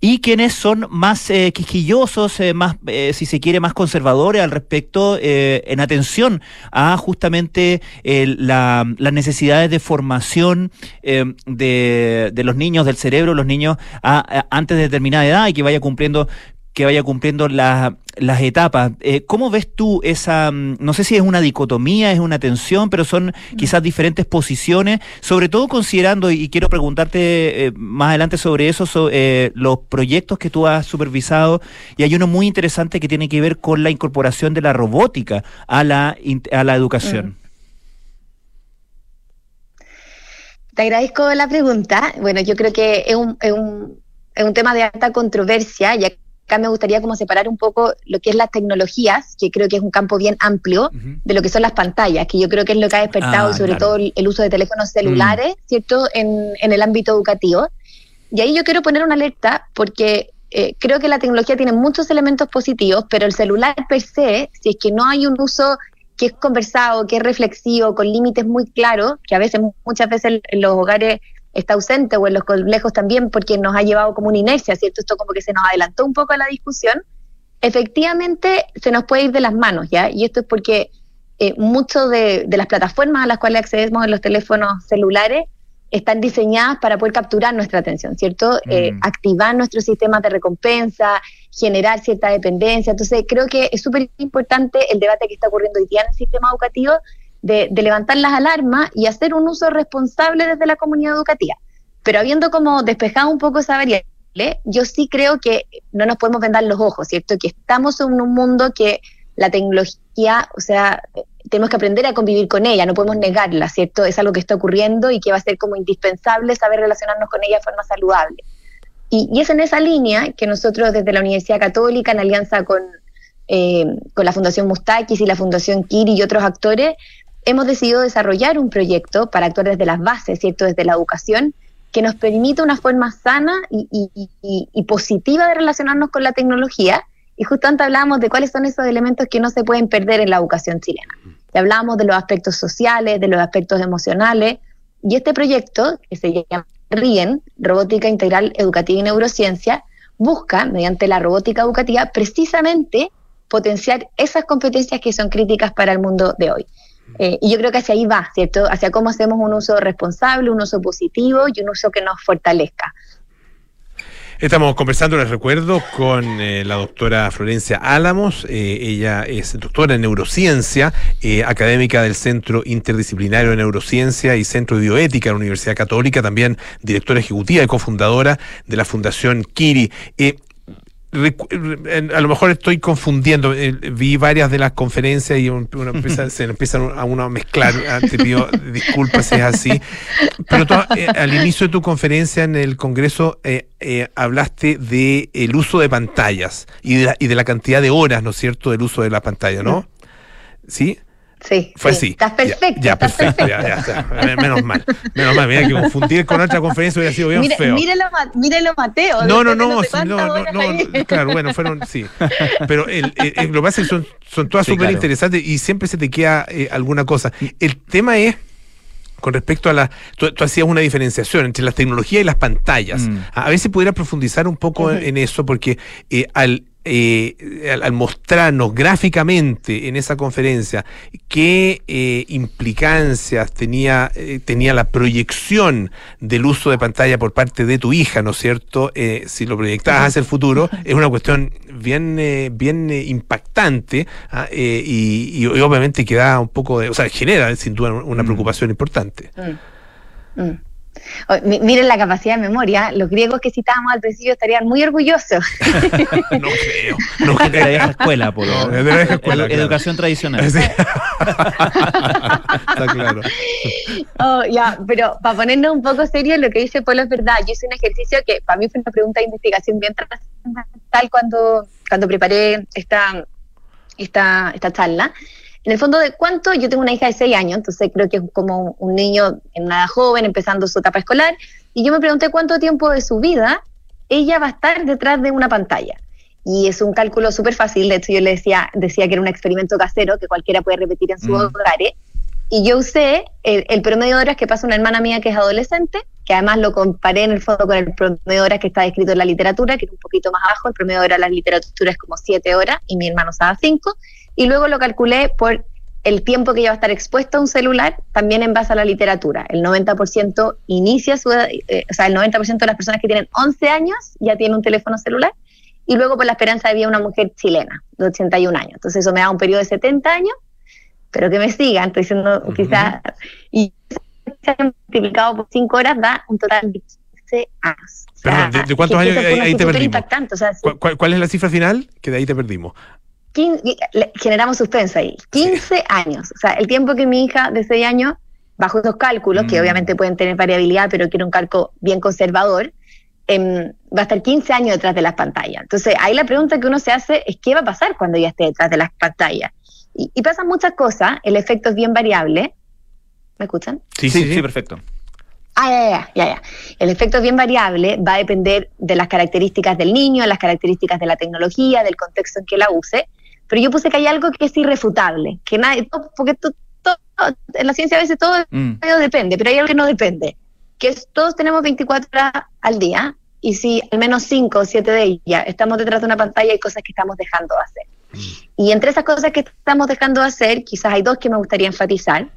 y quienes son más eh, quisquillosos, eh, más, eh, si se quiere, más conservadores al respecto, eh, en atención a justamente la, las necesidades de formación de, de, los niños, del cerebro, los niños antes de determinada edad y que vaya cumpliendo que vaya cumpliendo las etapas. Eh, ¿Cómo ves tú esa, mm, no sé si es una dicotomía, es una tensión, pero son quizás diferentes posiciones, sobre todo considerando, y quiero preguntarte eh, más adelante sobre eso, eh, los proyectos que tú has supervisado, y hay uno muy interesante que tiene que ver con la incorporación de la robótica a la, a la educación. Mm. Te agradezco la pregunta. Bueno, yo creo que es un, es un, es un tema de alta controversia, ya acá me gustaría como separar un poco lo que es las tecnologías, que creo que es un campo bien amplio, de lo que son las pantallas, que yo creo que es lo que ha despertado, ah, sobre todo el, uso de teléfonos celulares, mm. ¿cierto?, en, en, el ámbito educativo. Y ahí yo quiero poner una alerta porque eh, creo que la tecnología tiene muchos elementos positivos, pero el celular per se, si es que no hay un uso que es conversado, que es reflexivo, con límites muy claros, que a veces, muchas veces en los hogares está ausente o en los colegios también porque nos ha llevado como una inercia, ¿cierto? Esto como que se nos adelantó un poco a la discusión, efectivamente se nos puede ir de las manos, ¿ya? Y esto es porque eh, muchas de, las plataformas a las cuales accedemos en los teléfonos celulares están diseñadas para poder capturar nuestra atención, ¿cierto? Eh, mm. activar nuestros sistemas de recompensa, generar cierta dependencia. Entonces, creo que es súper importante el debate que está ocurriendo hoy día en el sistema educativo de, levantar las alarmas y hacer un uso responsable desde la comunidad educativa. Pero habiendo como despejado un poco esa variable, yo sí creo que no nos podemos vendar los ojos, ¿cierto? Que estamos en un mundo que la tecnología, o sea, tenemos que aprender a convivir con ella, no podemos negarla, ¿cierto? Es algo que está ocurriendo y que va a ser como indispensable saber relacionarnos con ella de forma saludable. Y, y es en esa línea que nosotros desde la Universidad Católica, en alianza con, eh, con la Fundación Mustakis y la Fundación Kiri y otros actores, hemos decidido desarrollar un proyecto para actuar desde las bases, ¿cierto? Desde la educación, que nos permite una forma sana y, positiva de relacionarnos con la tecnología. Y justo antes hablábamos de cuáles son esos elementos que no se pueden perder en la educación chilena. Y hablábamos de los aspectos sociales, de los aspectos emocionales. Y este proyecto, que se llama RIEN, Robótica Integral Educativa y Neurociencia, busca, mediante la robótica educativa, precisamente potenciar esas competencias que son críticas para el mundo de hoy. Eh, y yo creo que hacia ahí va, ¿cierto? Hacia cómo hacemos un uso responsable, un uso positivo y un uso que nos fortalezca. Estamos conversando, les recuerdo, con eh, la doctora Florencia Álamos. Eh, ella es doctora en neurociencia, académica del Centro Interdisciplinario de Neurociencia y Centro de Bioética de la Universidad Católica, también directora ejecutiva y cofundadora de la Fundación Kiri a lo mejor estoy confundiendo, eh, vi varias de las conferencias y empieza, se empiezan a uno a mezclar, ah, te pido disculpas si es así, pero eh, al inicio de tu conferencia en el Congreso eh, hablaste de el uso de pantallas y de, la, y de la cantidad de horas, ¿no es cierto?, del uso de la pantalla, ¿no? ¿Sí? Sí, fue así. Estás perfecto. Ya, perfecto. Ya, ya, Menos mal. Menos mal. Mira que confundir con otra conferencia hubiera sido bien feo. Mírelo, mírelo, Mateo. No, no, no. No, no, no, claro, bueno, fueron, sí. Pero el, lo que pasa es que son, son todas súper interesantes y siempre se te queda eh, alguna cosa. El tema es con respecto a la. Tú, hacías una diferenciación entre las tecnologías y las pantallas. Mm. A, veces pudiera profundizar un poco en, eso, porque eh, al eh, al, mostrarnos gráficamente en esa conferencia qué eh, implicancias tenía, eh, tenía la proyección del uso de pantalla por parte de tu hija, ¿no es cierto? si lo proyectabas hacia el futuro, es una cuestión bien, bien impactante ¿ah? y, obviamente queda un poco de, o sea, genera sin duda una mm. preocupación importante. Mm. Mm. Miren la capacidad de memoria. Los griegos que citábamos al principio estarían muy orgullosos. no creo. No creo. De la vieja escuela, por lo de la vieja escuela. Educación tradicional. Está claro. Oh, ya, pero para ponernos un poco serio, lo que dice Polo es verdad. Yo hice un ejercicio que para mí fue una pregunta de investigación bien trascendental cuando, cuando preparé esta, esta, esta charla en el fondo de cuánto, yo tengo una hija de 6 años, entonces creo que es como un niño en una joven, empezando su etapa escolar, y yo me pregunté cuánto tiempo de su vida ella va a estar detrás de una pantalla. Y es un cálculo súper fácil, de hecho yo le decía, decía que era un experimento casero que cualquiera puede repetir en su mm. hogar. Y yo usé el, promedio de horas que pasa una hermana mía que es adolescente, que además lo comparé en el fondo con el promedio de horas que está escrito en la literatura, que es un poquito más abajo, el promedio de horas de la literatura es como 7 horas y mi hermano usaba 5, y luego lo calculé por el tiempo que ella va a estar expuesto a un celular, también en base a la literatura. El 90% inicia su, eh, o sea, el 90% de las personas que tienen 11 años ya tienen un teléfono celular y luego por la esperanza de vida una mujer chilena de 81 años. Entonces eso me da un periodo de 70 años, pero que me sigan, estoy diciendo quizás, y multiplicado por 5 horas da un total de 15 años. O sea, ¿de, de cuántos años ahí, ahí te perdimos? o sea, sí. ¿Cuál, cuál- cuál es la cifra final? Que de ahí te perdimos. 15 le- generamos suspenso ahí. 15 años. O sea, el tiempo que mi hija de 6 años, bajo esos cálculos, que Mm. obviamente pueden tener variabilidad, pero que era un cálculo bien conservador, em, va a estar 15 años detrás de las pantallas. Entonces, ahí la pregunta que uno se hace es qué va a pasar cuando ella esté detrás de las pantallas. Y, y pasan muchas cosas, el efecto es bien variable. ¿Me escuchan? Sí, Sí, sí, sí, sí. perfecto. Ah, ya, ya, ya, ya. El efecto es bien variable, va a depender de las características del niño, las características de la tecnología, del contexto en que la use. Pero yo puse que hay algo que es irrefutable, que nadie, porque to- todo- en la ciencia a veces todo Mm. depende, pero hay algo que no depende, que es todos tenemos 24 horas al día y si al menos 5 o 7 de ellas estamos detrás de una pantalla hay cosas que estamos dejando de hacer. Y entre esas cosas que estamos dejando de hacer, quizás hay dos que me gustaría enfatizar,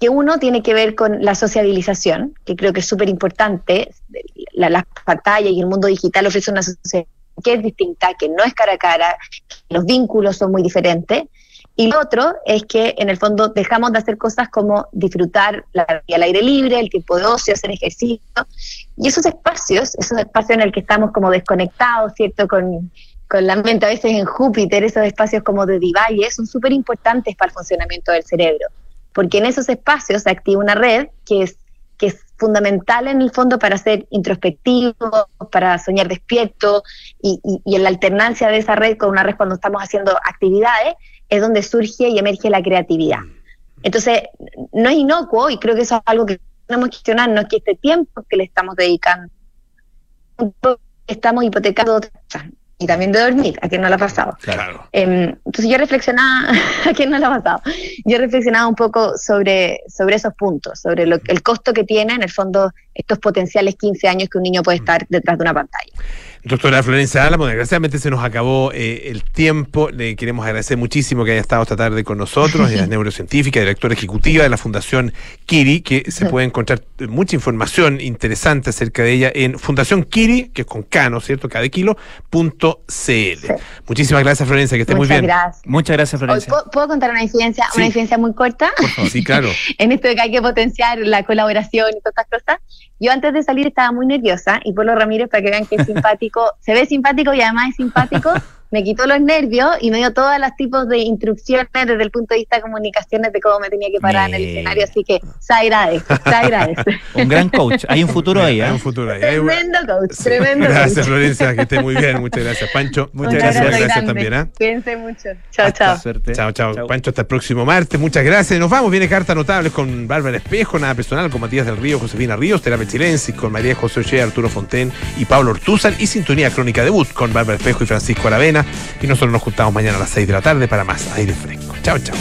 que uno tiene que ver con la sociabilización, que creo que es súper importante. La, las pantallas y el mundo digital ofrece una sociedad que es distinta, que no es cara a cara, que los vínculos son muy diferentes. Y lo otro es que en el fondo dejamos de hacer cosas como disfrutar la al aire libre, el tiempo de ocio, hacer ejercicio. Y esos espacios, esos espacios en el que estamos como desconectados, ¿cierto? Con, con la mente a veces en Júpiter, esos espacios como de divalle, son súper importantes para el funcionamiento del cerebro porque en esos espacios se activa una red que es, que es fundamental en el fondo para ser introspectivo, para soñar despierto, y, y- en la alternancia de esa red con una red cuando estamos haciendo actividades, es donde surge y emerge la creatividad. Entonces, no es inocuo, y creo que eso es algo que tenemos que cuestionarnos, que este tiempo que le estamos dedicando, estamos hipotecando y también de dormir, a quien no lo ha pasado. Claro. Em, entonces yo reflexionaba, ¿a quién no le ha pasado? Yo reflexionaba un poco sobre, sobre esos puntos, sobre lo, el costo que tiene en el fondo estos potenciales 15 años que un niño puede estar detrás de una pantalla. Doctora Florencia Álamo, desgraciadamente se nos acabó eh, el tiempo. Le queremos agradecer muchísimo que haya estado esta tarde con nosotros. Ella es neurocientífica, directora ejecutiva de la Fundación Kiri, que se puede encontrar mucha información interesante acerca de ella en Fundación Kiri, que es con K, ¿no es cierto? Cada kilo, punto CL. Muchísimas gracias, Florencia, que esté muy Muchas bien. gracias. Muchas gracias, Florencia. ¿puedo, puedo contar una incidencia, Sí. una incidencia muy corta? Sí, claro. en esto de que hay que potenciar la colaboración y todas estas cosas. Yo antes de salir estaba muy nerviosa y Polo Ramírez, para que vean que es simpático, se ve simpático y además es simpático, me quitó los nervios y me dio todos los tipos de instrucciones desde el punto de vista de comunicaciones de cómo me tenía que parar en el escenario. Así que se agradece, se agradece. Un gran coach. Hay un futuro ahí, Hay ¿eh? un futuro ahí. Hay tremendo coach, Sí. tremendo Gracias, coach. Florencia, que esté muy bien. Muchas gracias, Pancho. Muchas Un gracias. abrazo Gracias grande. también. Cuídense mucho. Chao, Hasta chao. suerte. Chao, chao, Pancho, hasta el próximo martes. Muchas gracias. Nos vamos. Viene Carta Notables con Bárbara Espejo, Nada Personal, con Matías del Río, Josefina Ríos, Terapia Chilensis, con María José Oche, Arturo Fonten y Pablo Ortúzar. Y Sintonía Crónica Debut con Bárbara Espejo y Francisco Aravena. Y nosotros nos juntamos mañana a las 6 de la tarde para más aire fresco. Chao, chao.